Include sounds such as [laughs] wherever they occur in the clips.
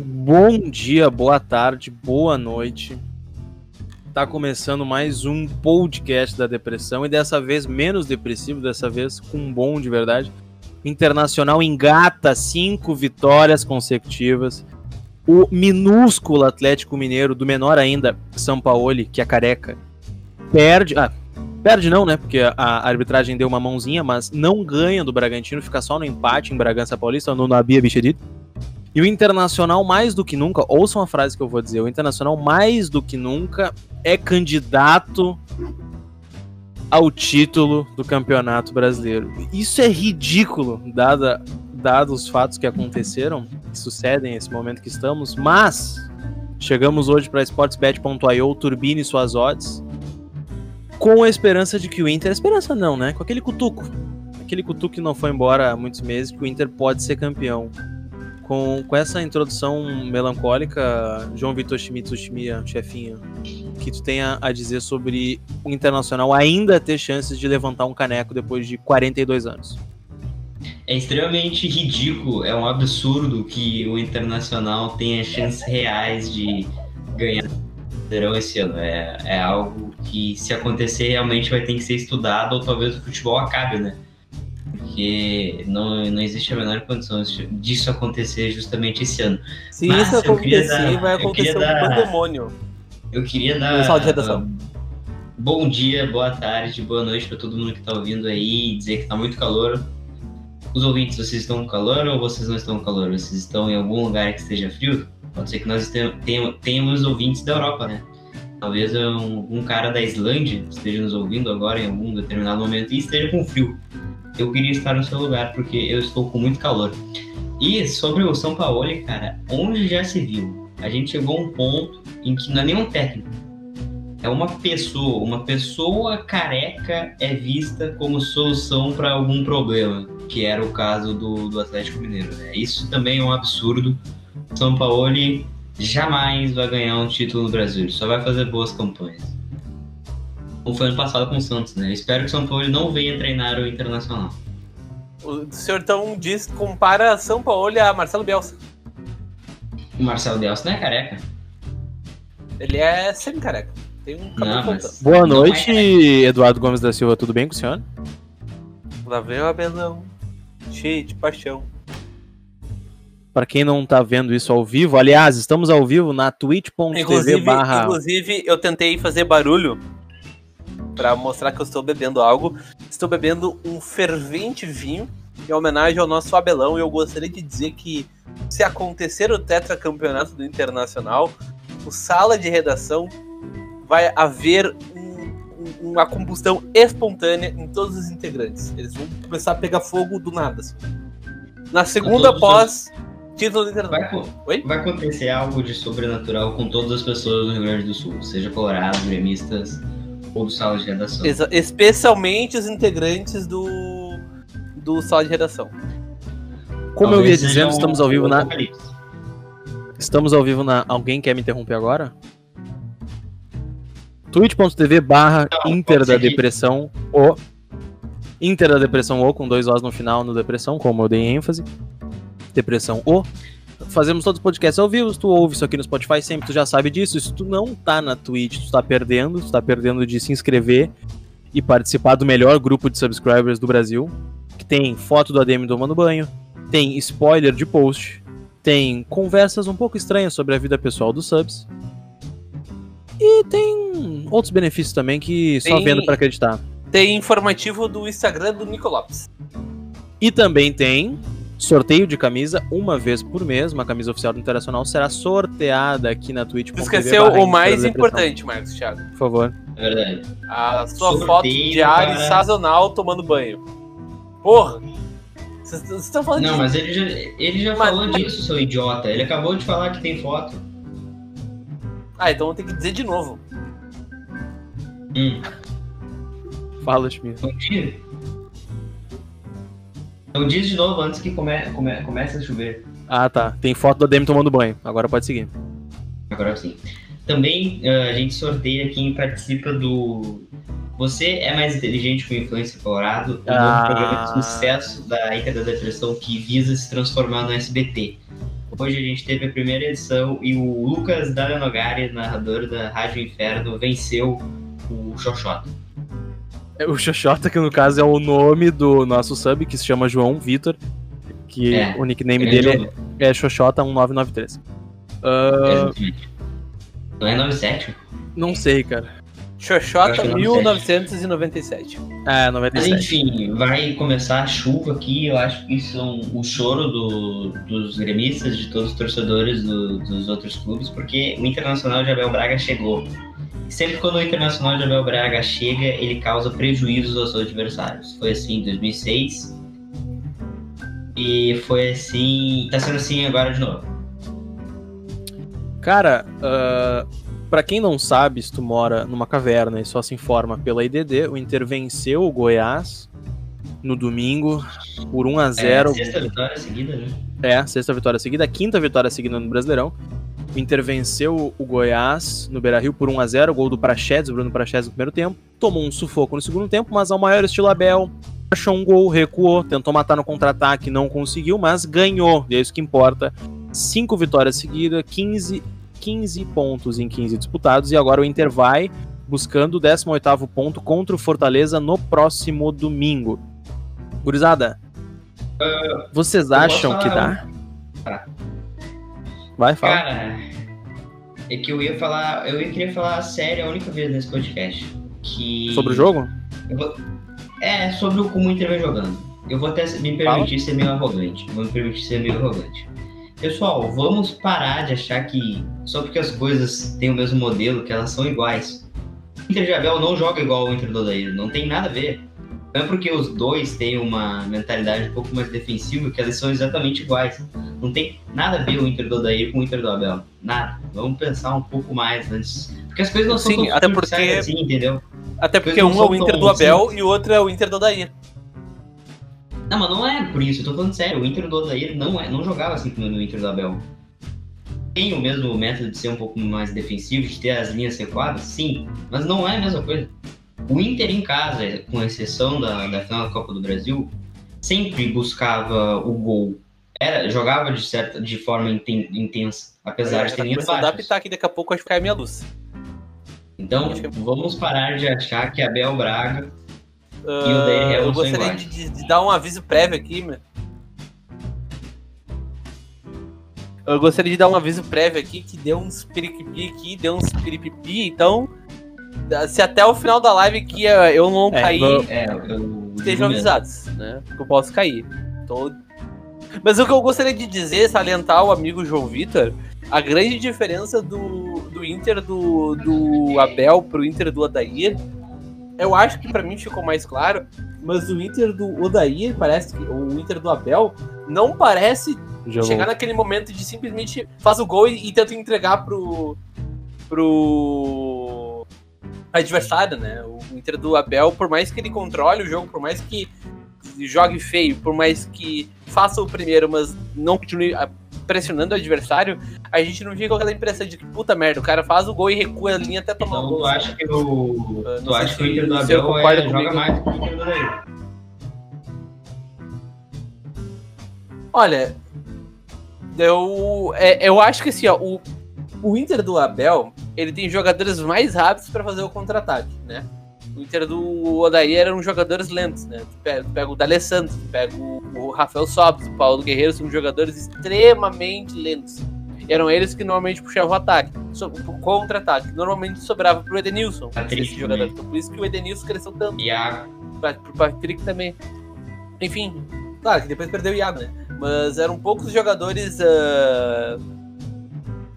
Bom dia, boa tarde, boa noite. Tá começando mais um podcast da depressão e dessa vez menos depressivo, dessa vez com um bom de verdade. Internacional engata cinco vitórias consecutivas. O minúsculo Atlético Mineiro, do menor ainda, São Paulo, que é careca, perde. Ah, perde não, né? Porque a arbitragem deu uma mãozinha, mas não ganha do Bragantino, fica só no empate em Bragança Paulista, no Nabia Bichedito. E o Internacional, mais do que nunca, ouçam a frase que eu vou dizer: o Internacional, mais do que nunca, é candidato ao título do Campeonato Brasileiro. Isso é ridículo, dada, dados os fatos que aconteceram, que sucedem nesse momento que estamos, mas chegamos hoje para sportsbet.io, turbine suas odds, com a esperança de que o Inter, esperança não, né? Com aquele cutuco, aquele cutuco que não foi embora há muitos meses, que o Inter pode ser campeão. Com, com essa introdução melancólica, João Vitor Schmidt, Schmia, chefinho, que tu tenha a dizer sobre o Internacional ainda ter chances de levantar um caneco depois de 42 anos. É extremamente ridículo, é um absurdo que o Internacional tenha chances reais de ganhar o esse ano. É, é algo que, se acontecer, realmente vai ter que ser estudado ou talvez o futebol acabe, né? Porque não, não existe a menor condição disso acontecer justamente esse ano. Se Mas isso acontecer, dar, vai acontecer um dar, pandemônio. Eu queria dar. Sala de redação. Uh, bom dia, boa tarde, boa noite para todo mundo que está ouvindo aí, dizer que está muito calor. Os ouvintes, vocês estão com calor ou vocês não estão com calor? Vocês estão em algum lugar que esteja frio? Pode ser que nós tenhamos ouvintes da Europa, né? Talvez um, um cara da Islândia esteja nos ouvindo agora em algum determinado momento e esteja com frio eu queria estar no seu lugar, porque eu estou com muito calor. E sobre o São Paulo, cara, onde já se viu? A gente chegou a um ponto em que não é nenhum técnico. É uma pessoa, uma pessoa careca é vista como solução para algum problema, que era o caso do, do Atlético Mineiro. Né? Isso também é um absurdo. São Paulo jamais vai ganhar um título no Brasil, só vai fazer boas campanhas como foi ano passado com o Santos, né? espero que o São Paulo não venha treinar o Internacional. O senhor então diz, compara São Paulo a Marcelo Bielsa. O Marcelo Bielsa não é careca. Ele é semi-careca. Tem um cabelo mas... Boa noite, é Eduardo Gomes da Silva. Tudo bem com o senhor? Lá vem o Abelão. Cheio de paixão. Para quem não tá vendo isso ao vivo, aliás, estamos ao vivo na twitch.tv barra... Inclusive, eu tentei fazer barulho para mostrar que eu estou bebendo algo. Estou bebendo um fervente vinho em homenagem ao nosso Abelão. E eu gostaria de dizer que se acontecer o tetracampeonato do Internacional, o sala de redação vai haver um, uma combustão espontânea em todos os integrantes. Eles vão começar a pegar fogo do nada. Assim. Na segunda pós título do Internacional. Vai, vai, acontecer algo de sobrenatural com todas as pessoas do Rio Grande do Sul, seja colorado, gremistas, ou do sala de redação. Especialmente os integrantes do, do sala de redação. Como Talvez eu ia dizendo, estamos ao vivo na. Estamos ao vivo na. Alguém quer me interromper agora? twitch.tv barra Inter da Depressão o Inter da Depressão O com dois Os no final no Depressão, como eu dei ênfase. Depressão O fazemos todos os podcasts ao vivo. Tu ouve isso aqui no Spotify sempre, tu já sabe disso. Se tu não tá na Twitch, tu tá perdendo. Tu tá perdendo de se inscrever e participar do melhor grupo de subscribers do Brasil. Que tem foto do ADM tomando banho, tem spoiler de post, tem conversas um pouco estranhas sobre a vida pessoal dos subs. E tem outros benefícios também que só tem, vendo para acreditar. Tem informativo do Instagram do Nico Lopes. E também tem sorteio de camisa uma vez por mês. Uma camisa oficial do Internacional será sorteada aqui na Twitch. Esqueceu o mais importante, Marcos Thiago. Por favor. É verdade. A sua sorteio foto diária para... sazonal tomando banho. Porra! Vocês estão falando Não, mas ele já, ele já mas... falou disso, seu idiota. Ele acabou de falar que tem foto. Ah, então vou ter que dizer de novo. Hum. Fala, Schmidt. Bom dia. Então diz de novo antes que come, come, comece a chover. Ah, tá. Tem foto do Adem tomando banho. Agora pode seguir. Agora sim. Também uh, a gente sorteia quem participa do Você é mais inteligente com influência colorado, um ah. novo programa de sucesso da Ica da Depressão que visa se transformar no SBT. Hoje a gente teve a primeira edição e o Lucas Dalenogari, narrador da Rádio Inferno, venceu o Xoxota. É, O Xoxota, que no caso é o nome do nosso sub, que se chama João Vitor, que É, o nickname Grande dele homem. é Xoxota1993. Ah, Exatamente. Não é 97? não sei, cara. Xoxota Acho que é 1997. É, Mas 97. enfim, vai começar a chuva aqui. Eu acho que isso é um, o choro do- dos gremistas, de todos os torcedores do- dos outros clubes, porque o Internacional de Abel Braga chegou. Sempre quando o Internacional de Abel Braga chega, ele causa prejuízos aos seus adversários. Foi assim em 2006. E foi assim. Tá sendo assim agora de novo. Cara, ah, pra quem não sabe, se tu mora numa caverna e só se informa pela IDD, o Inter venceu o Goiás no domingo por 1 a 0 É, sexta vitória seguida, né? É, sexta vitória seguida, quinta vitória seguida no Brasileirão. O Inter venceu o Goiás no Beira-Rio por 1 a 0 gol do Praxedes, Bruno Praxedes no primeiro tempo. Tomou um sufoco no segundo tempo, mas ao maior estilo Abel, achou um gol, recuou, tentou matar no contra-ataque, não conseguiu, mas ganhou, e é isso que importa. Cinco vitórias seguidas, 15, 15 pontos em 15 disputados, e agora o Inter vai buscando o 18º ponto contra o Fortaleza no próximo domingo. Gurizada, vocês acham que dá? Tá. Vai, fala. Cara, é que eu ia falar. Eu ia querer falar sério a única vez nesse podcast. Que. Sobre o jogo? Vou- É, sobre o como o Inter vem jogando. Eu vou até me permitir ser meio arrogante. Vou me permitir ser meio arrogante. Pessoal, vamos parar de achar que só porque as coisas têm o mesmo modelo, que elas são iguais. O Inter de Abel não joga igual ao Inter do Odair, não tem nada a ver. Não é porque os dois têm uma mentalidade um pouco mais defensiva que elas são exatamente iguais. Não tem nada a ver o Inter do Odair com o Inter do Abel. Nada. Vamos pensar um pouco mais antes. Porque as coisas não são Sim, tão até porque- assim, entendeu? Até porque um é o Inter do Abel e o outro é o Inter do Odair. Não, mas não é por isso, eu tô falando sério. O Inter do Odair não, é, não jogava assim como o Inter do Abel. Tem o mesmo método de ser um pouco mais defensivo, de ter as linhas recuadas? Sim, mas não é a mesma coisa. O Inter em casa, com exceção da, da final da Copa do Brasil, sempre buscava o gol. Era, jogava de, certa, de forma inten- intensa, apesar de ter linhas a baixas. adaptar aqui, daqui a pouco vai ficar a minha luz. Então, que- vamos parar de achar que Abel Braga Ah, Odair Helmut eu são gostaria iguais. de, de- de dar um aviso prévio aqui, meu. Eu gostaria de dar um aviso prévio aqui que deu uns periquipi aqui, deu uns piripipi, então se até o final da live que eh, eu não É, cair, vou- é, eu, estejam avisados, né? Que eu posso cair. Então... Mas o que eu gostaria de dizer, salientar o amigo João Vitor, a grande diferença do, do Inter do, do Abel pro Inter do Odair, eu acho que pra mim ficou mais claro, mas o Inter do Odair parece que o Inter do Abel não parece Jogou. chegar naquele momento de simplesmente faz o gol e, e tenta entregar pro pro adversário, né? O Inter do Abel, por mais que ele controle o jogo, por mais que jogue feio, por mais que faça o primeiro, mas não continue ah, pressionando o adversário, a gente não fica com aquela impressão de que puta merda, o cara faz o gol e recua a linha até tomar o Então, gol. tu acha que o, Ah, não tu acha que o Inter do Abel é, joga comigo. mais do que o Inter do? Olha, eu, é, eu acho que assim, ó, o, o Inter do Abel, ele tem jogadores mais rápidos para fazer o contra-ataque, né? O Inter do Odair eram jogadores lentos, né? Tu pega, o D'Alessandro, tu pega o, Rafael Sobis, o Paulo Guerreiro, são jogadores extremamente lentos. Eram eles que normalmente puxavam o ataque, o contra-ataque. Normalmente sobrava pro Edenilson, esse jogador. Então, por isso que o Edenilson cresceu tanto Iago. pra- pro Patrick também. Enfim, claro que depois perdeu o Iago, né? Mas eram poucos jogadores ah,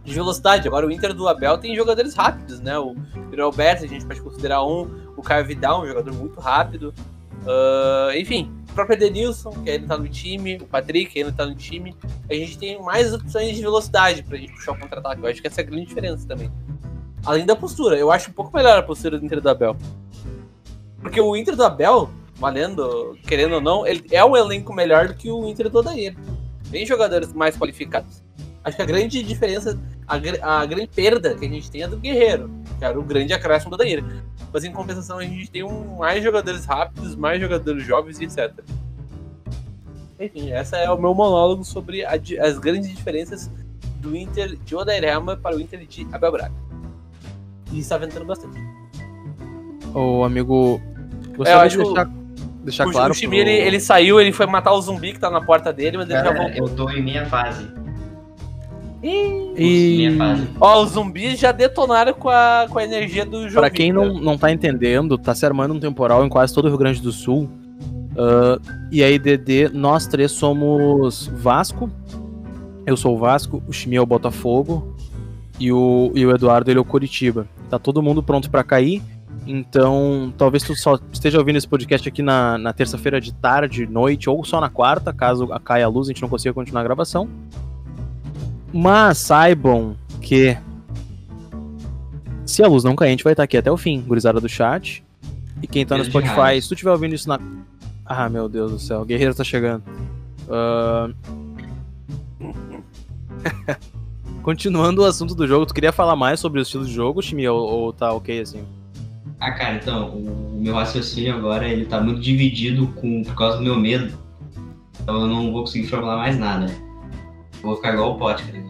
de velocidade. Agora o Inter do Abel tem jogadores rápidos, né? O Pedro Alberto, a gente pode considerar um. O Caio Vidal, um jogador muito rápido. Ah, enfim, o próprio Edenilson, que ainda tá no time. O Patrick, que ainda tá no time. A gente tem mais opções de velocidade pra gente puxar o contra-ataque. Eu acho que essa é a grande diferença também. Além da postura, eu acho um pouco melhor a postura do Inter do Abel. Porque o Inter do Abel, valendo, querendo ou não, ele é um elenco melhor do que o Inter do Odair. Tem jogadores mais qualificados. Acho que a grande diferença, a, a grande perda que a gente tem é do Guerreiro, que era o grande acréscimo do Odair. Mas em compensação a gente tem um, mais jogadores rápidos, mais jogadores jovens e etc. Enfim, essa é o meu monólogo sobre a as grandes diferenças do Inter de Odair Helma para o Inter de Abel Braga. E está ventando bastante. Ô, amigo, É, eu gostaria acho de deixar, deixar o, claro o Chimia, ele, ele saiu, ele foi matar o zumbi que tá na porta dele, mas ele já Galera, voltou. eu tô em minha fase. Ih, E. Ó, os zumbis já detonaram com a, com a energia do jogo. pra quem não, não tá entendendo, tá se armando um temporal em quase todo o Rio Grande do Sul. Ah, e aí, DD, nós três somos Vasco. Eu sou o Vasco, o Chimia é o Botafogo. E o, e o Eduardo, ele é o Curitiba. Tá todo mundo pronto pra cair. Então, talvez tu só esteja ouvindo esse podcast aqui na, na terça-feira de tarde, noite, ou só na quarta, caso caia a luz e a gente não consiga continuar a gravação. Mas saibam que se a luz não cair, a gente vai estar aqui até o fim, gurizada do chat. E quem tá no Spotify, se tu estiver ouvindo isso na. Ah, meu Deus do céu, o Guerreiro tá chegando. Ah, [laughs] Continuando o assunto do jogo, tu queria falar mais sobre o estilo de jogo, Chimi, ou, ou tá ok assim? Ah, cara, então, o meu raciocínio agora, ele tá muito dividido com, por causa do meu medo. Então eu não vou conseguir formular mais nada. Vou ficar igual o pote, cara.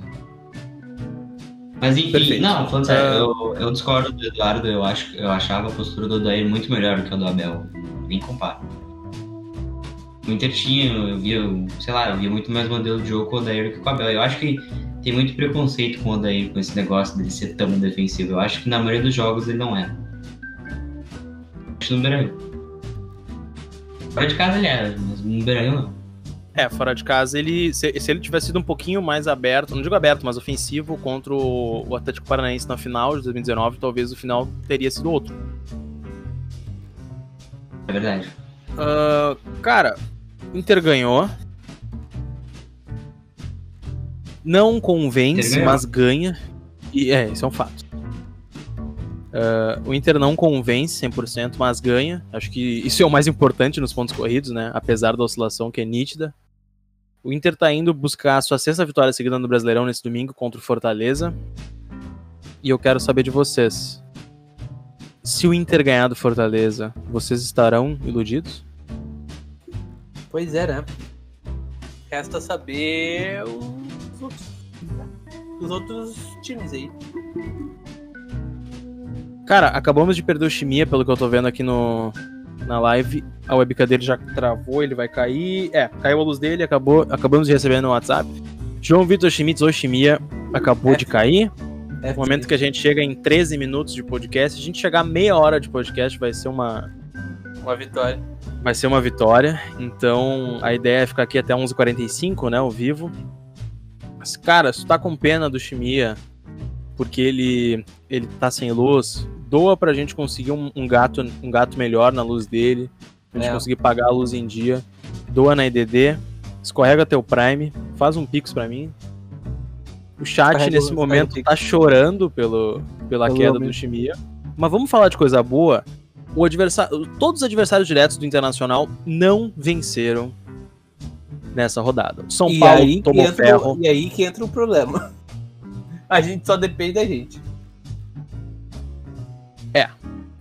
Mas enfim, Perfeito. não, falando sério, Ah. eu, eu discordo do Eduardo, eu, acho, eu achava a postura do Odair muito melhor do que a do Abel. Nem comparo. O Inter tinha, eu via, sei lá, eu via muito mais modelo de jogo com o Odair do que com o Abel. Eu acho que tem muito preconceito com o Odair, com esse negócio dele ser tão defensivo. Eu acho que na maioria dos jogos ele não é. Acho no Beira-Rio. Fora de casa ele era, mas no Beira-Rio não. É, fora de casa, ele se, se ele tivesse sido um pouquinho mais aberto, não digo aberto, mas ofensivo contra o, o Atlético Paranaense na final de 2019, talvez o final teria sido outro. É verdade. Ah, cara, Inter ganhou. Não convence, mas ganha. E é, isso é um fato. Ah, o Inter não convence 100%, mas ganha. Acho que isso é o mais importante nos pontos corridos, né? Apesar da oscilação que é nítida. O Inter tá indo buscar a sua sexta vitória seguida no Brasileirão nesse domingo contra o Fortaleza. E eu quero saber de vocês. Se o Inter ganhar do Fortaleza, vocês estarão iludidos? Pois é, né? Resta saber os outros, os outros times aí. Cara, acabamos de perder o Chimia, pelo que eu tô vendo aqui no, na live. A webcam dele já travou, ele vai cair. É, caiu a luz dele, acabou, acabamos de receber no WhatsApp. João Vitor Schmitz ou Chimia acabou É. de cair. É, No momento que a gente chega em 13 minutos de podcast, a gente chegar a meia hora de podcast vai ser uma, Uma vitória. vai ser uma vitória. Então a ideia é ficar aqui até 11h45, né, ao vivo. Mas, cara, se tu tá com pena do Chimia, porque ele, ele tá sem luz, doa pra gente conseguir um, um gato, um gato melhor na luz dele, pra gente É. conseguir pagar a luz em dia. Doa na IDD, escorrega teu Prime, faz um pix pra mim. O chat nesse momento tá chorando pelo, pela Pelo queda do Chimia. Mas vamos falar de coisa boa. O adversário, todos os adversários diretos do Internacional não venceram nessa rodada. São e, Paulo tomou entra, ferro. e aí que entra o problema. [laughs] A gente só depende da gente.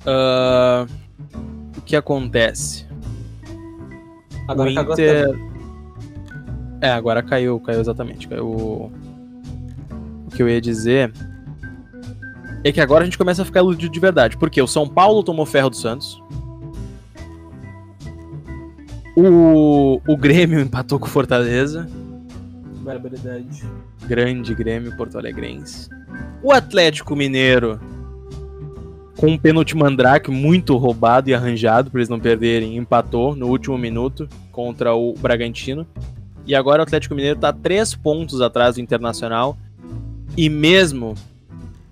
Ah, o que acontece? Agora o Inter. É, agora caiu, caiu exatamente. Caiu. o- O que eu ia dizer é que agora a gente começa a ficar iludido de verdade. Porque o São Paulo tomou ferro do Santos. O, o Grêmio [laughs] empatou com o Fortaleza. Barbaridade. Grande Grêmio Porto Alegrense. O Atlético Mineiro, com um pênalti mandrake muito roubado e arranjado para eles não perderem, empatou no último minuto contra o Bragantino. E agora o Atlético Mineiro está três pontos atrás do Internacional. E mesmo,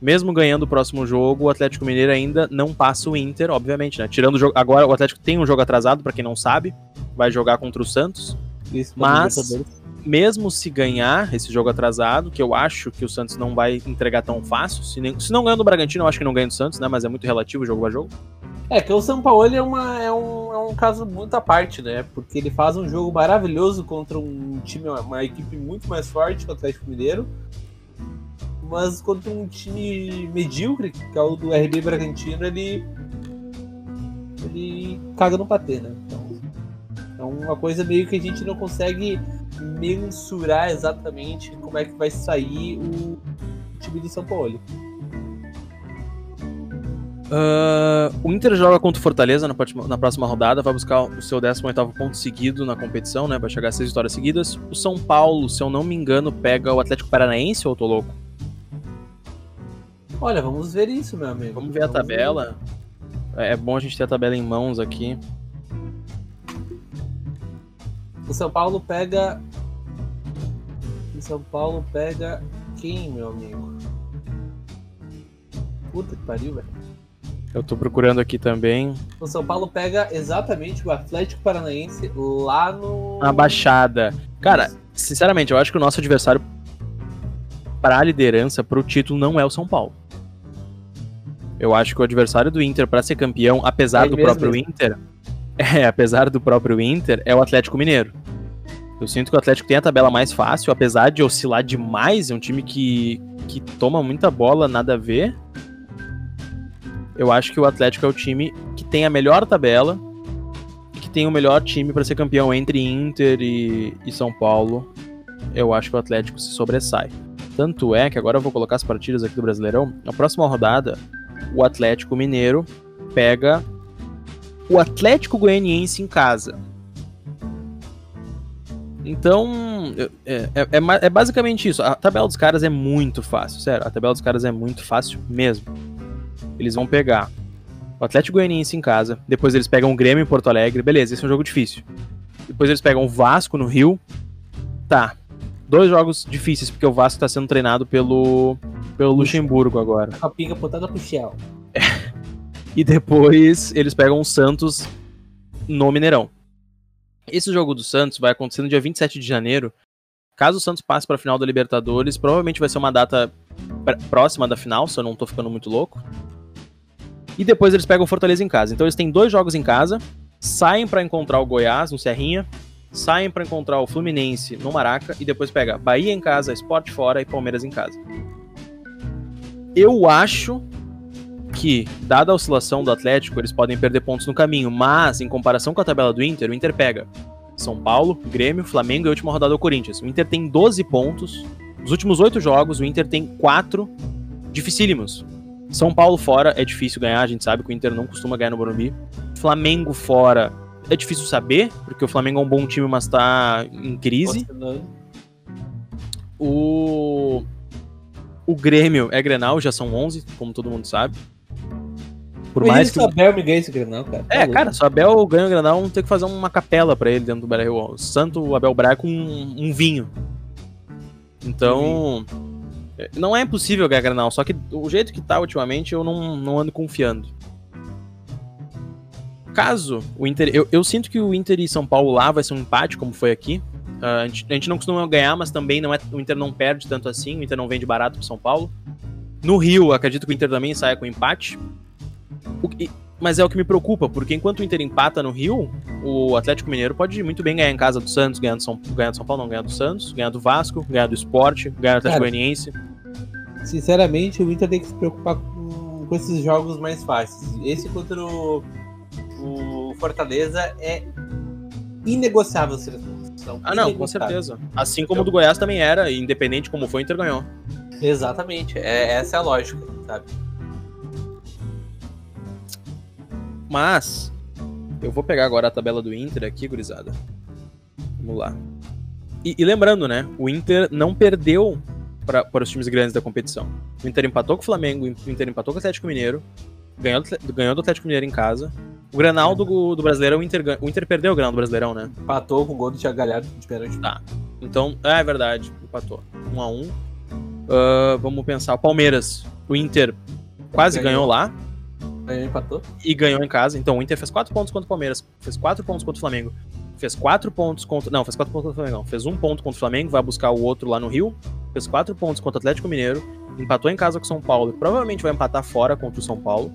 mesmo ganhando o próximo jogo, o Atlético Mineiro ainda não passa o Inter, obviamente, né? Tirando o jogo. Agora o Atlético tem um jogo atrasado, para quem não sabe. Vai jogar contra o Santos Isso, Mas-. Mesmo se ganhar esse jogo atrasado, que eu acho que o Santos não vai entregar tão fácil, se, nem- se não ganhar do Bragantino, eu acho que não ganha do Santos, né? Mas é muito relativo jogo a jogo. É que o São Paulo é, uma, é, um, é um caso muito à parte, né? Porque ele faz um jogo maravilhoso contra um time, uma equipe muito mais forte que o Atlético Mineiro. Mas contra um time medíocre, que é o do RB Bragantino, ele. Ele caga no patê, né? Então, É uma coisa meio que a gente não consegue mensurar exatamente como é que vai sair o time de São Paulo. Uh, o Inter joga contra o Fortaleza na, na, próxima rodada, vai buscar o seu 18 ponto seguido na competição, né? Vai chegar a seis vitórias seguidas. O São Paulo, se eu não me engano, pega o Atlético Paranaense ou eu tô louco? Olha, vamos ver isso, meu amigo. Vamos ver vamos a tabela. Ver. É bom a gente ter a tabela em mãos aqui. O São Paulo pega. O São Paulo pega quem, meu amigo? Puta que pariu, velho. Eu tô procurando aqui também. O São Paulo pega exatamente o Atlético Paranaense lá no. Na Baixada. Cara, sinceramente, eu acho que o nosso adversário para a liderança, para o título, não é o São Paulo. Eu acho que o adversário do Inter para ser campeão, apesar é do próprio mesmo. Inter, [laughs] é, apesar do próprio Inter, é o Atlético Mineiro. Eu sinto que o Atlético tem a tabela mais fácil, apesar de oscilar demais, é um time que, que toma muita bola, nada a ver. Eu acho que o Atlético é o time que tem a melhor tabela, que tem o melhor time para ser campeão entre Inter e, e São Paulo. Eu acho que o Atlético se sobressai. Tanto é que agora eu vou colocar as partidas aqui do Brasileirão. Na próxima rodada, o Atlético Mineiro pega o Atlético Goianiense em casa. Então, é, é, é, é, basicamente isso. A tabela dos caras é muito fácil, sério. A tabela dos caras é muito fácil mesmo. Eles vão pegar o Atlético Goianiense em casa, depois eles pegam o Grêmio em Porto Alegre, beleza, esse é um jogo difícil. Depois eles pegam o Vasco no Rio, tá. Dois jogos difíceis, porque o Vasco tá sendo treinado pelo, pelo Luxemburgo agora. A pinga botada pro Shell. E depois eles pegam o Santos no Mineirão. Esse jogo do Santos vai acontecer no dia 27 de janeiro. Caso o Santos passe para a final da Libertadores, provavelmente vai ser uma data próxima da final, se eu não tô ficando muito louco. E depois eles pegam o Fortaleza em casa. Então eles têm dois jogos em casa, saem para encontrar o Goiás no Serrinha, saem para encontrar o Fluminense no Maraca e depois pega Bahia em casa, Sport fora e Palmeiras em casa. Eu acho que, dada a oscilação do Atlético, eles podem perder pontos no caminho, mas em comparação com a tabela do Inter, o Inter pega São Paulo, Grêmio, Flamengo e a última rodada do Corinthians. O Inter tem 12 pontos. Nos últimos oito jogos, o Inter tem quatro dificílimos. São Paulo fora é difícil ganhar, a gente sabe que o Inter não costuma ganhar no Morumbi. Flamengo fora é difícil saber, porque o Flamengo é um bom time, mas tá em crise. O o Grêmio é Grenal, já são 11, como todo mundo sabe. Por mais que o Abel me esse Grenal, cara. É, tá cara, se o Abel ganha o Grenal, vamos ter que fazer uma capela para ele dentro do Beira-Rio. O Santo Abel Braga com um, um vinho. Então, não é impossível ganhar Granal, só que o jeito que tá ultimamente eu não, não ando confiando. Caso o Inter. Eu, eu sinto que o Inter e São Paulo lá vai ser um empate, como foi aqui. Uh, a, gente, a, gente, não costuma ganhar, mas também não é, o Inter não perde tanto assim, o Inter não vende barato pro São Paulo. No Rio, acredito que o Inter também saia com empate. O, mas é o que me preocupa, porque enquanto o Inter empata no Rio, o Atlético Mineiro pode muito bem ganhar em casa do Santos, ganhar do São, ganhar do São Paulo, não, ganhar do Santos, ganhar do Vasco, ganhar do Esporte, ganhar do Atlético Goianiense. Sinceramente, o Inter tem que se preocupar com, com esses jogos mais fáceis. Esse contra o, o Fortaleza é inegociável ser Ah, não, com certeza. Assim como o do Goiás também era, independente como foi, o Inter ganhou. Exatamente, é, essa é a lógica, sabe? Mas, eu vou pegar agora a tabela do Inter aqui, gurizada. Vamos lá. E, e lembrando, né? O Inter não perdeu para os times grandes da competição. O Inter empatou com o Flamengo, o Inter empatou com o Atlético Mineiro, ganhou, ganhou do Atlético Mineiro em casa. O Granal do, do Brasileirão, o Inter, o Inter perdeu o Granal do Brasileirão, né? Empatou com o gol do Thiago Galhardo de pênalti. Tá. Então, é, é verdade, empatou. Um a um. Uh, vamos pensar, o Palmeiras, o Inter quase ganhou, ganhou lá. Ganhou, empatou. E ganhou em casa. Então o Inter fez 4 pontos contra o Palmeiras, fez 4 pontos contra o Flamengo. Fez 4 pontos contra. Não, fez 4 pontos contra o Flamengo. Não. Fez um ponto contra o Flamengo, vai buscar o outro lá no Rio. Fez 4 pontos contra o Atlético Mineiro. Empatou em casa com o São Paulo. Provavelmente vai empatar fora contra o São Paulo.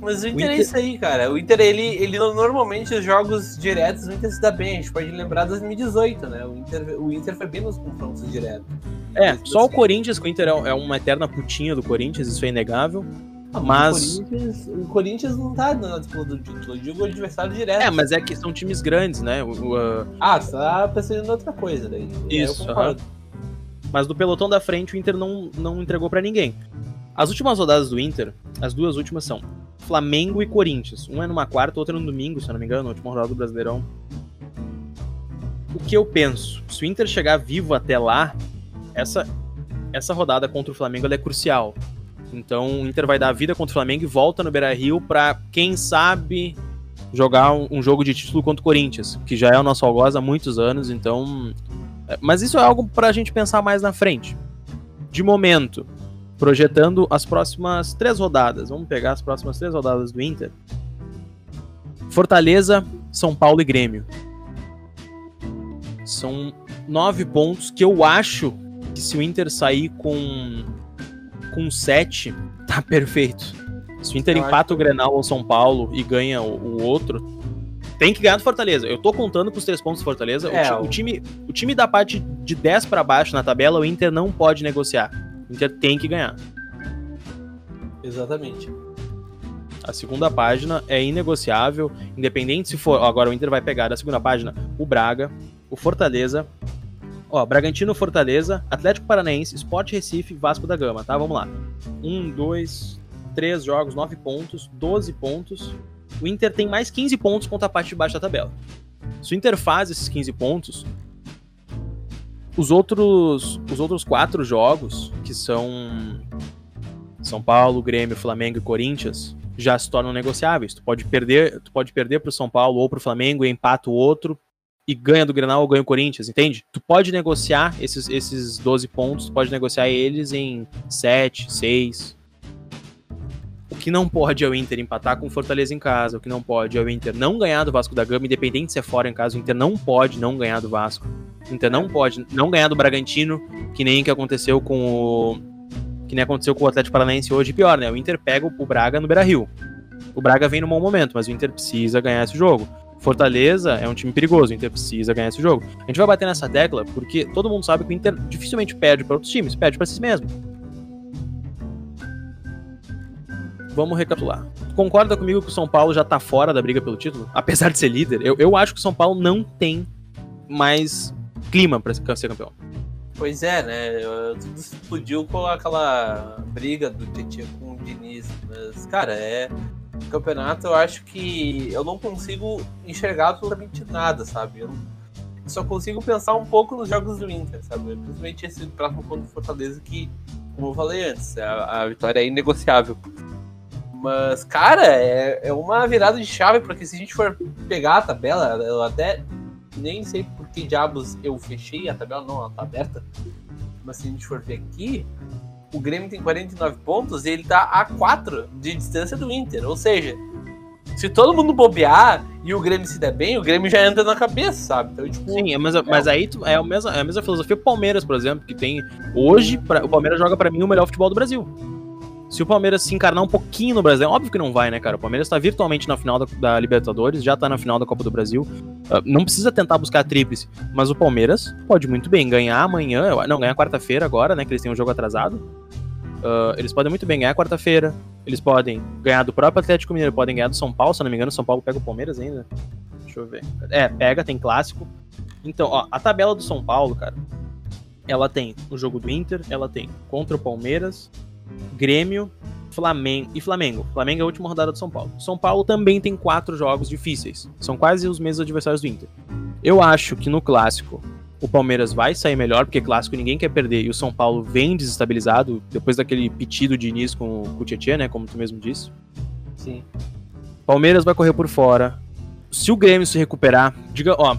Mas o Inter, o Inter, é isso aí, cara. O Inter, ele, ele normalmente, os jogos diretos, o Inter se dá bem. A gente pode lembrar 2018, né? O Inter, o Inter foi bem nos confrontos diretos. É, só o Corinthians, que o Inter é, é uma eterna putinha do Corinthians, isso é inegável. Ah, Mas- O Corinthians, o Corinthians não tá na disputa do título, eu digo o adversário direto. É, mas é que são times grandes, né? O- o, ah, Ah, você tá pensando em outra coisa daí. Aí Isso, mas do pelotão da frente o Inter não, não entregou pra ninguém. As últimas rodadas do Inter, as duas últimas são Flamengo e Corinthians. Um é numa quarta, outro é no domingo, se eu não me engano, na última rodada do Brasileirão. O que eu penso? Se o Inter chegar vivo até lá, essa, essa rodada contra o Flamengo é crucial. Então o Inter vai dar a vida contra o Flamengo e volta no Beira Rio pra, quem sabe, jogar um, jogo de título contra o Corinthians, que já é o nosso algoz há muitos anos, então. é, Mas isso é algo pra gente pensar mais na frente. De momento, projetando as próximas três rodadas. Vamos pegar as próximas três rodadas do Inter. Fortaleza, São Paulo e Grêmio. São nove pontos que eu acho que se o Inter sair com com sete, tá perfeito. Se o Inter Eu empata acho o Grenal ou São Paulo e ganha o, o outro, tem que ganhar do Fortaleza. Eu tô contando com os três pontos do Fortaleza. O É, o- o, time, o time da parte de 10 pra baixo na tabela, o Inter não pode negociar. O Inter tem que ganhar. Exatamente. A segunda página é inegociável, independente se for. Agora o Inter vai pegar da segunda página o Braga, o Fortaleza. Ó, Bragantino, Fortaleza, Atlético Paranaense, Sport Recife, Vasco da Gama, tá? Vamos lá. Um, dois, três jogos, nove pontos, 12 pontos. O Inter tem mais 15 pontos contra a parte de baixo da tabela. Se o Inter faz esses 15 pontos, os outros, os outros quatro jogos, que são São Paulo, Grêmio, Flamengo e Corinthians, já se tornam negociáveis. Tu pode perder, tu pode perder pro São Paulo ou pro Flamengo e empata o outro e ganha do Grenal ou ganha o Corinthians, entende? Tu pode negociar esses, esses 12 pontos, tu pode negociar eles em 7, 6. O que não pode é o Inter empatar com o Fortaleza em casa, o que não pode é o Inter não ganhar do Vasco da Gama, independente se é fora em casa, o Inter não pode não ganhar do Vasco. O Inter não pode não ganhar do Bragantino, que nem que aconteceu com o que nem aconteceu com o Atlético Paranaense hoje, pior, né? O Inter pega o Braga no Beira-Rio. O Braga vem no bom momento, mas o Inter precisa ganhar esse jogo. Fortaleza é um time perigoso, o Inter precisa ganhar esse jogo. A gente vai bater nessa tecla porque todo mundo sabe que o Inter dificilmente perde para outros times, perde para si mesmo. Vamos recapitular. Tu concorda comigo que o São Paulo já tá fora da briga pelo título? Apesar de ser líder, eu, eu acho que o São Paulo não tem mais clima para ser campeão. Pois é, né? Tudo explodiu com aquela briga do Tietchan com o Diniz. Mas, cara, é. Campeonato eu acho que eu não consigo enxergar absolutamente nada, sabe? Eu só consigo pensar um pouco nos jogos do Inter, sabe? Principalmente esse próximo contra o Fortaleza que, como eu falei antes, a, a vitória é inegociável. Mas, cara, é, é uma virada de chave, porque se a gente for pegar a tabela, eu até nem sei por que diabos eu fechei a tabela, não, ela tá aberta. Mas se a gente for ver aqui, o Grêmio tem 49 pontos e ele tá a 4 de distância do Inter. Ou seja, se todo mundo bobear e o Grêmio se der bem, o Grêmio já entra na cabeça, sabe? Então, tipo, Sim, é, mas, mas aí tu- é a, mesma, é a mesma filosofia do Palmeiras, por exemplo, que tem. Hoje, pra- o Palmeiras joga pra mim o melhor futebol do Brasil. Se o Palmeiras se encarnar um pouquinho no Brasil, é óbvio que não vai, né, cara? O Palmeiras tá virtualmente na final da, da Libertadores, já tá na final da Copa do Brasil. Ah, não precisa tentar buscar tríplice, mas o Palmeiras pode muito bem ganhar amanhã, não, ganhar quarta-feira agora, né, que eles têm um jogo atrasado. Ah, eles podem muito bem ganhar quarta-feira, eles podem ganhar do próprio Atlético Mineiro, podem ganhar do São Paulo, se não me engano, São Paulo pega o Palmeiras ainda. Deixa eu ver. É, pega, tem clássico. Então, ó, a tabela do São Paulo, cara, ela tem o jogo do Inter, ela tem contra o Palmeiras, Grêmio, Flamengo e Flamengo. Flamengo é a última rodada do São Paulo. São Paulo também tem quatro jogos difíceis. São quase os mesmos adversários do Inter. Eu acho que no clássico o Palmeiras vai sair melhor, porque clássico ninguém quer perder e o São Paulo vem desestabilizado depois daquele pedido de início com, com o Tietchan, né? Como tu mesmo disse. sim. Palmeiras vai correr por fora. Se o Grêmio se recuperar, diga, ó,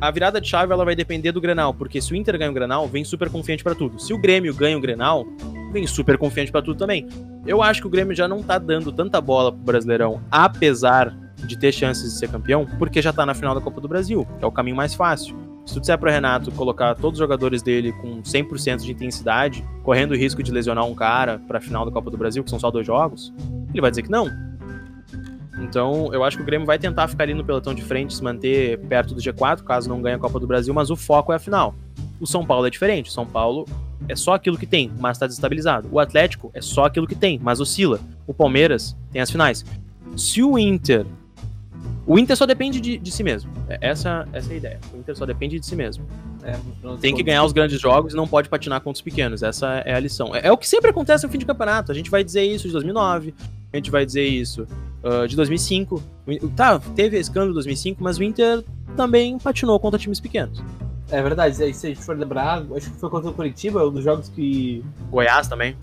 a virada de chave ela vai depender do Grenal, porque se o Inter ganha o Grenal, vem super confiante pra tudo. Se o Grêmio ganha o Grenal, vem super confiante pra tudo também. Eu acho que o Grêmio já não tá dando tanta bola pro Brasileirão, apesar de ter chances de ser campeão, porque já tá na final da Copa do Brasil, que é o caminho mais fácil. Se tu disser pro Renato colocar todos os jogadores dele com 100% de intensidade, correndo o risco de lesionar um cara pra final da Copa do Brasil, que são só dois jogos, ele vai dizer que não. Então, eu acho que o Grêmio vai tentar ficar ali no pelotão de frente, se manter perto do G4, caso não ganhe a Copa do Brasil, mas o foco é a final. O São Paulo é diferente. O São Paulo é só aquilo que tem, mas está desestabilizado. O Atlético é só aquilo que tem, mas oscila. O Palmeiras tem as finais. Se o Inter. O Inter só depende de, de si mesmo. É, essa, essa é a ideia. O Inter só depende de si mesmo. É, Tem que ganhar os grandes jogos e não pode patinar contra os pequenos. Essa é a lição. É, é o que sempre acontece no fim de campeonato. A gente vai dizer isso de 2009, a gente vai dizer isso uh, de 2005. Tá, teve escândalo de 2005, mas o Inter também patinou contra times pequenos. É verdade, aí se a gente for lembrar, acho que foi contra o Curitiba, um dos jogos que. Goiás também.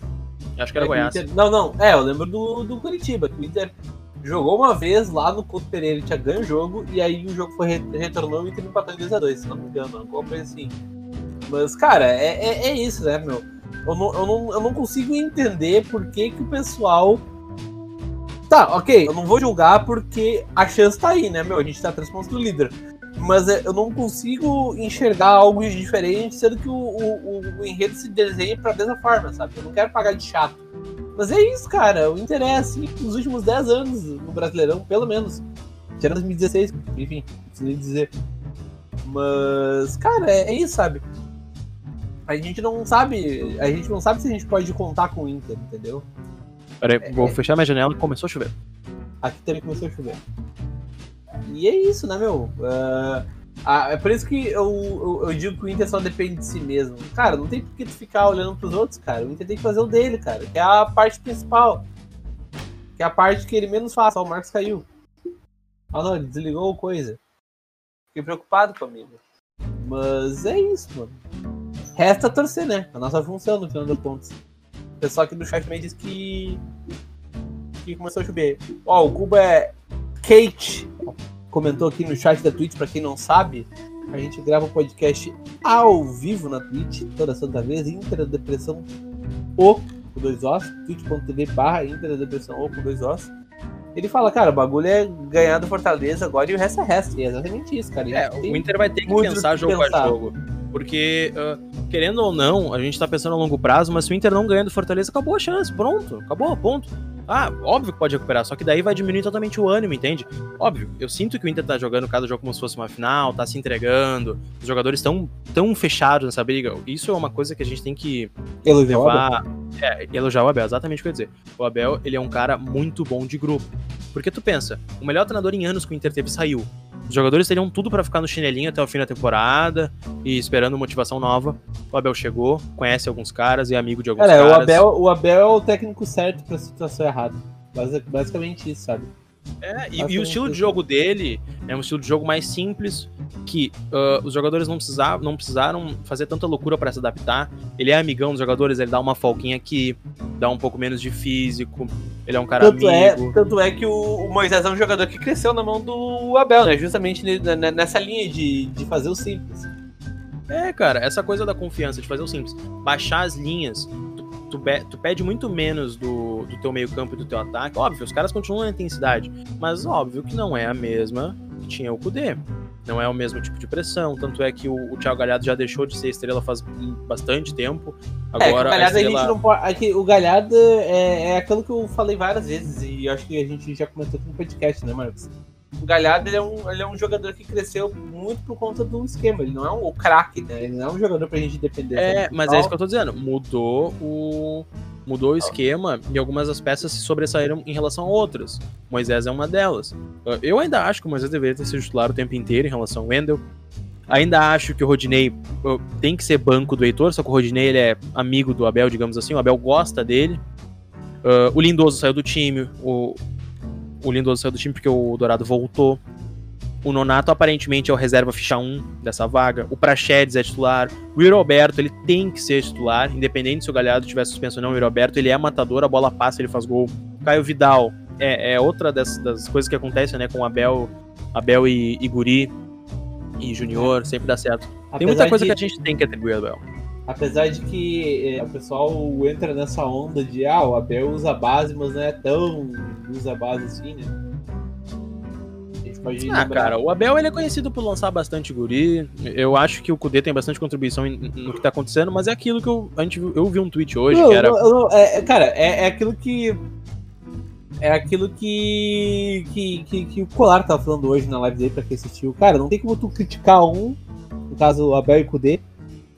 Acho que era é, Goiás. Inter... Não, não, é, eu lembro do, do Curitiba, que o Inter jogou uma vez lá no Couto Pereira, tinha ganho o jogo, e aí o jogo foi retornou e o Inter empatou em 2x2, se não me engano, alguma coisa assim. Mas, cara, é, é, é, isso, né, meu? Eu não, eu, não, eu não consigo entender por que, que o pessoal. Tá, ok, eu não vou julgar porque a chance tá aí, né, meu? A gente tá três pontos do líder mas é, eu não consigo enxergar algo diferente, sendo que o, o, o enredo se desenha pra mesma forma, sabe? Eu não quero pagar de chato. Mas é isso, cara. O Inter é assim nos últimos 10 anos no Brasileirão, pelo menos. Tirando 2016, enfim, preciso dizer. Mas, cara, é, é, isso, sabe? A gente não sabe. A gente não sabe se a gente pode contar com o Inter, entendeu? Peraí, é, vou é... fechar minha janela e começou a chover. Aqui também começou a chover. E é isso, né, meu? Uh, é por isso que eu, eu, eu, digo que o Inter só depende de si mesmo. Cara, não tem por que tu ficar olhando pros outros, cara. O Inter tem que fazer o dele, cara. Que é a parte principal. Que é a parte que ele menos faz. Ó, o Marcos caiu. Ah, não, ele desligou coisa. Fiquei preocupado comigo. Mas é isso, mano. Resta torcer, né? A nossa função no final das contas. O pessoal aqui do chat também disse que. que começou a chover. Ó, o Cuba é Kate comentou aqui no chat da Twitch, para quem não sabe, a gente grava um podcast ao vivo na Twitch, toda santa vez, Inter Depressão O, com dois ossos, twitch.tv barra Inter Depressão O, com dois ossos. Ele fala, cara, o bagulho é ganhar do Fortaleza agora e o resto é resto. E é exatamente isso, cara. É, o Inter vai ter que pensar jogo pensar. a jogo. Porque, uh, querendo ou não, a gente tá pensando a longo prazo, mas se o Inter não ganhar do Fortaleza, acabou a chance. Pronto, acabou, ponto. Ah, óbvio que pode recuperar, só que daí vai diminuir totalmente o ânimo, entende? Óbvio, eu sinto que o Inter tá jogando cada jogo como se fosse uma final, tá se entregando, os jogadores estão tão fechados nessa briga. Isso é uma coisa que a gente tem que elogiar levar... o Abel. É, elogiar o Abel, exatamente o que eu ia dizer. O Abel, ele é um cara muito bom de grupo. Porque tu pensa, o melhor treinador em anos que o Inter teve saiu. Os jogadores teriam tudo para ficar no chinelinho até o fim da temporada e esperando motivação nova. O Abel chegou, conhece alguns caras e é amigo de alguns Cara, caras. O Abel, o Abel é o técnico certo pra situação errada. Basicamente isso, sabe? É, e, e, o estilo de jogo dele é um estilo de jogo mais simples, que uh, os jogadores não, precisavam, não precisaram fazer tanta loucura para se adaptar. Ele é amigão dos jogadores, ele dá uma folguinha aqui, dá um pouco menos de físico, ele é um cara tanto é, amigo. É, tanto é que o, o, Moisés é um jogador que cresceu na mão do Abel, né? Justamente nessa linha de, de fazer o simples. É, cara, essa coisa da confiança, de fazer o simples. Baixar as linhas, tu, tu pede muito menos do, do teu meio campo e do teu ataque. Óbvio, os caras continuam na intensidade, mas óbvio que não é a mesma que tinha o Kudê. Não é o mesmo tipo de pressão, tanto é que o, o Thiago Galhardo já deixou de ser estrela faz bastante tempo. Agora, é, o Galhardo a, estrela... a gente não pode. Aqui, o Galhardo é, é aquilo que eu falei várias vezes, e acho que a gente já comentou aqui no podcast, né, Marcos? O Galhardo ele é, um, ele é um jogador que cresceu muito por conta do esquema. Ele não é um craque, né? Ele não é um jogador pra gente depender. É, mas é isso que eu tô dizendo. Mudou o. Mudou o esquema e algumas das peças se sobressaíram em relação a outras. Moisés é uma delas. Eu ainda acho que o Moisés deveria ter sido titular o tempo inteiro em relação ao Wendel. Ainda acho que o Rodinei tem que ser banco do Heitor, só que o Rodinei ele é amigo do Abel, digamos assim. O Abel gosta dele. Uh, o Lindoso saiu do time. O, o Lindoso saiu do time porque o Dourado voltou. O Nonato aparentemente é o reserva ficha 1 dessa vaga. O Praxedes é titular. O Yuri Alberto, ele tem que ser titular, independente se o Galhardo tiver suspenso ou não. O Yuri Alberto, ele é matador, a bola passa, ele faz gol. O Caio Vidal é, é outra das, das, coisas que acontecem, né, com Abel, Abel e, e Guri e Junior, sempre dá certo. Apesar tem muita coisa de... que a gente tem que atribuir ao Abel. Apesar de que é, o pessoal entra nessa onda de ah, o Abel usa base, mas não é tão usa base assim, né? ah, lembrar. cara, o Abel ele é conhecido por lançar bastante guri. Eu acho que o Kudê tem bastante contribuição no que tá acontecendo, mas é aquilo que eu, a gente, eu vi um tweet hoje não, que era. Não, é, cara, é, é aquilo que é aquilo que, que, que, que, o Colar tava falando hoje na live dele, pra quem assistiu. Cara, não tem como tu criticar um, no caso o Abel e o Kudê,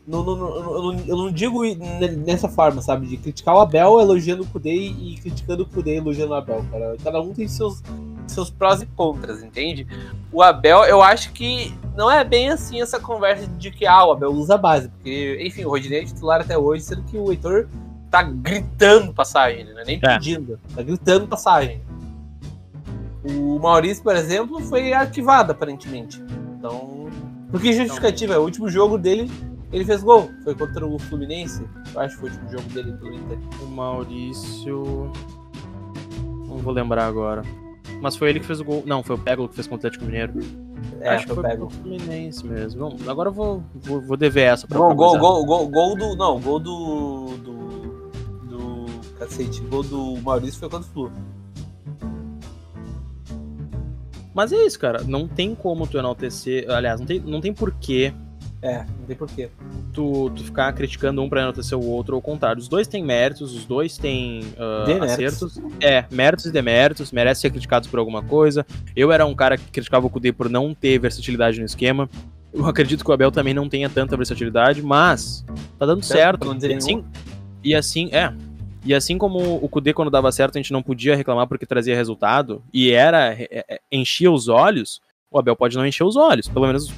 não, não, não, eu não- digo ne- nessa forma, sabe? De criticar o Abel elogiando o Kudê e criticando o Kudê elogiando o Abel, cara. Cada um tem seus, seus prós e contras, entende? O Abel, eu acho que não é bem assim essa conversa de que ah, o Abel usa a base, porque, enfim, o Rodinei é titular até hoje, sendo que o Heitor tá gritando passagem, né? Não é nem É. pedindo, tá gritando passagem. O Maurício, por exemplo, foi arquivado aparentemente. Então, por que justificativa? É o último jogo dele, ele fez gol. Foi contra o Fluminense. Eu acho que foi o último jogo dele pelo Inter. O Maurício. Não vou lembrar agora. Mas foi ele que fez o gol. Não, foi o Pego que fez contra o Atlético Mineiro. É, Acho que foi foi pego. o Fluminense mesmo. Agora eu vou, vou, vou dever essa pra Gol, gol, gol, gol, gol do. Não, gol do. do. do. Cacete, gol do Maurício foi contra o Flu. Mas é isso, cara. Não tem como tu enaltecer. Aliás, não tem, não tem porquê É, não tem porquê. tu, tu ficar criticando um pra enaltecer o outro ou o contrário. Os dois têm méritos, os dois têm Deméritos. acertos. É, méritos e deméritos, merecem ser criticados por alguma coisa. Eu era um cara que criticava o Kudê por não ter versatilidade no esquema. Eu acredito que o Abel também não tenha tanta versatilidade, mas tá dando Certo, certo. E assim, e assim, é. E assim como o Kudê, quando dava certo, a gente não podia reclamar porque trazia resultado, e era, é, é, enchia os olhos, o Abel pode não encher os olhos, pelo menos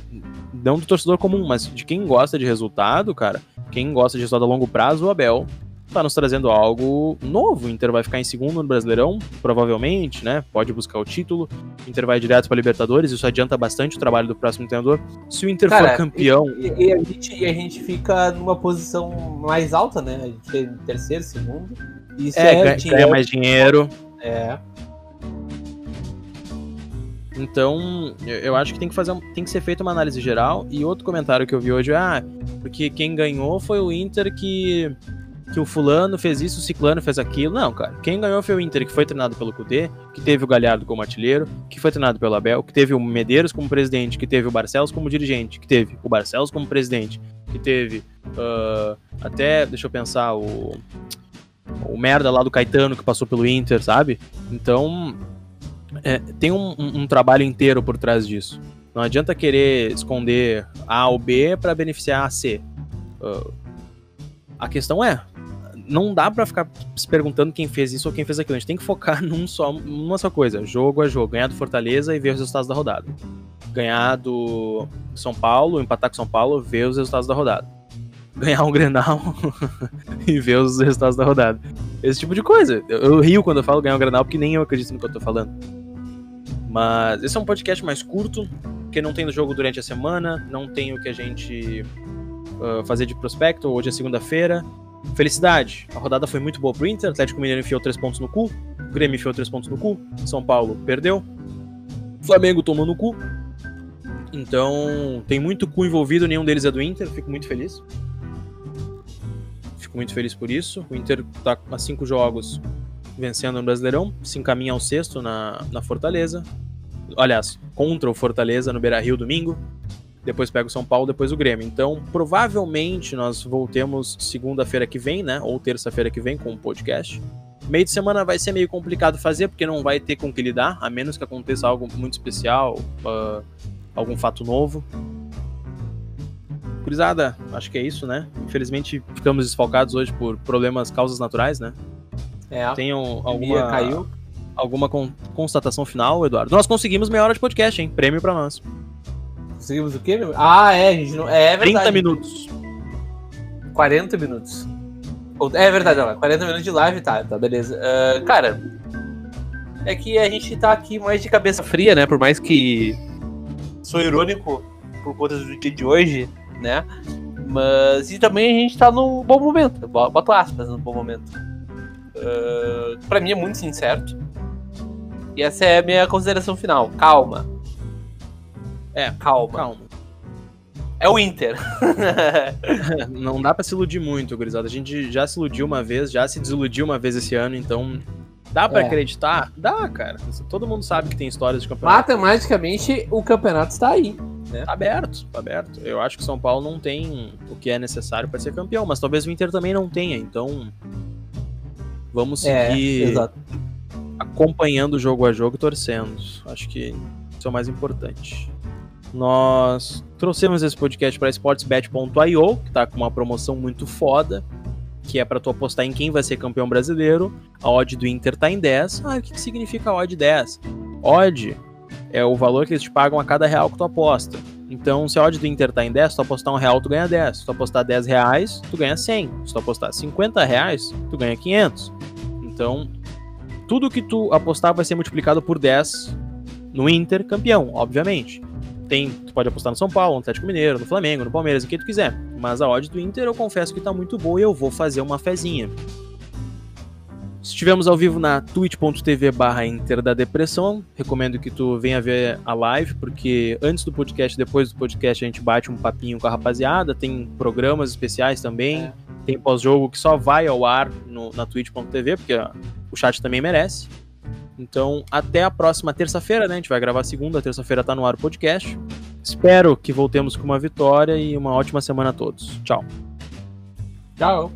não do torcedor comum, mas de quem gosta de resultado, cara, quem gosta de resultado a longo prazo, o Abel tá nos trazendo algo novo. O Inter vai ficar em segundo no Brasileirão, provavelmente, né? Pode buscar o título. O Inter vai direto pra Libertadores, isso adianta bastante o trabalho do próximo treinador. Se o Inter Cara, for campeão, E, e a gente, e a gente fica numa posição mais alta, né? A gente fica em terceiro, segundo. E Isso é, é, ganha, dinheiro. ganha mais dinheiro. É. Então, eu- acho que tem que fazer, tem que ser feita uma análise geral. E outro comentário que eu vi hoje é, ah, porque quem ganhou foi o Inter que que o fulano fez isso, o ciclano fez aquilo. Não, cara. Quem ganhou foi o Inter, que foi treinado pelo Cudê, que teve o Galhardo como artilheiro, que foi treinado pelo Abel, que teve o Medeiros como presidente, que teve o Barcelos como dirigente, que teve o Barcelos como presidente, que teve ah, até, deixa eu pensar, o o merda lá do Caetano que passou pelo Inter, sabe? Então, é, tem um, um- um trabalho inteiro por trás disso. Não adianta querer esconder A ou B para beneficiar a C. Ah, a questão é, não dá pra ficar se perguntando quem fez isso ou quem fez aquilo. A gente tem que focar [laughs] num só, numa só coisa, jogo a jogo, ganhar do Fortaleza e ver os resultados da rodada. Ganhar do São Paulo, empatar com São Paulo, ver os resultados da rodada. Ganhar um Grenal [laughs] e ver os resultados da rodada. Esse tipo de coisa. Eu, eu rio quando eu falo ganhar um Grenal porque nem eu acredito no que eu tô falando. Mas esse é um podcast mais curto, porque não tem no jogo durante a semana, não tem o que a gente ah, fazer de prospecto. Hoje é segunda-feira. Felicidade. A rodada foi muito boa pro Inter. Atlético Mineiro enfiou três pontos no cu. O Grêmio enfiou três pontos no cu. São Paulo perdeu. Flamengo tomou no cu. Então, tem muito cu envolvido, nenhum deles é do Inter. Fico muito feliz. Fico muito feliz por isso. O Inter tá a cinco jogos vencendo no Brasileirão, se encaminha ao sexto na, na Fortaleza. Aliás, contra o Fortaleza no Beira Rio domingo. Depois pega o São Paulo, depois o Grêmio. Então, provavelmente nós voltemos segunda-feira que vem, né? Ou terça-feira que vem com o podcast. Meio de semana vai ser meio complicado fazer, porque não vai ter com que lidar, a menos que aconteça algo muito especial, ah, algum fato novo. Curizada, acho que é isso, né? Infelizmente ficamos desfalcados hoje por problemas, causas naturais, né? É. Bia alguma, caiu. alguma con- constatação final, Eduardo? Nós conseguimos meia hora de podcast, hein? Prêmio pra nós. Conseguimos o quê, meu? Ah, é, a gente não. É, é verdade. 30 minutos. 40 minutos. É verdade, ó, 40 minutos de live, tá, tá, beleza. Ah, cara, é que a gente tá aqui mais de cabeça fria, né? Por mais que sou irônico por conta do dia de hoje, né? Mas e também a gente tá num bom momento. bo- Boto aspas no bom momento. Ah, pra mim é muito incerto. E essa é a minha consideração final. Calma. É, Calma. calma. É o Inter. [laughs] Não dá pra se iludir muito, gurizada. A gente já se iludiu uma vez, já se desiludiu uma vez esse ano, então. Dá pra É. acreditar? Dá, cara. Todo mundo sabe que tem histórias de campeonato. Matematicamente, o campeonato está aí. Tá aberto, tá aberto. Eu acho que o São Paulo não tem o que é necessário pra ser campeão, mas talvez o Inter também não tenha, então. Vamos seguir É, acompanhando jogo a jogo e torcendo. Acho que isso é o mais importante. Nós trouxemos esse podcast para sportsbet.io, que tá com uma promoção muito foda, que é para tu apostar em quem vai ser campeão brasileiro. A odd do Inter tá em 10. Ah, o que, que significa odd 10? Odd é o valor que eles te pagam a cada real que tu aposta. Então, se a odd do Inter tá em 10, se tu apostar um real, tu ganha 10. Se tu apostar 10 reais, tu ganha 100. Se tu apostar 50 reais, tu ganha 500. Então, tudo que tu apostar vai ser multiplicado por 10 no Inter campeão, obviamente. Tem, tu pode apostar no São Paulo, no Atlético Mineiro, no Flamengo, no Palmeiras, em quem tu quiser. Mas a odd do Inter eu confesso que tá muito boa e eu vou fazer uma fezinha. Estivemos ao vivo na twitch.tv barra Inter da Depressão. Recomendo que tu venha ver a live, porque antes do podcast depois do podcast a gente bate um papinho com a rapaziada. Tem programas especiais também. É. Tem pós-jogo que só vai ao ar no, na twitch.tv, porque o chat também merece. Então, até a próxima terça-feira, né? A gente vai gravar segunda, terça-feira tá no ar o podcast. Espero que voltemos com uma vitória e uma ótima semana a todos. Tchau. Tchau.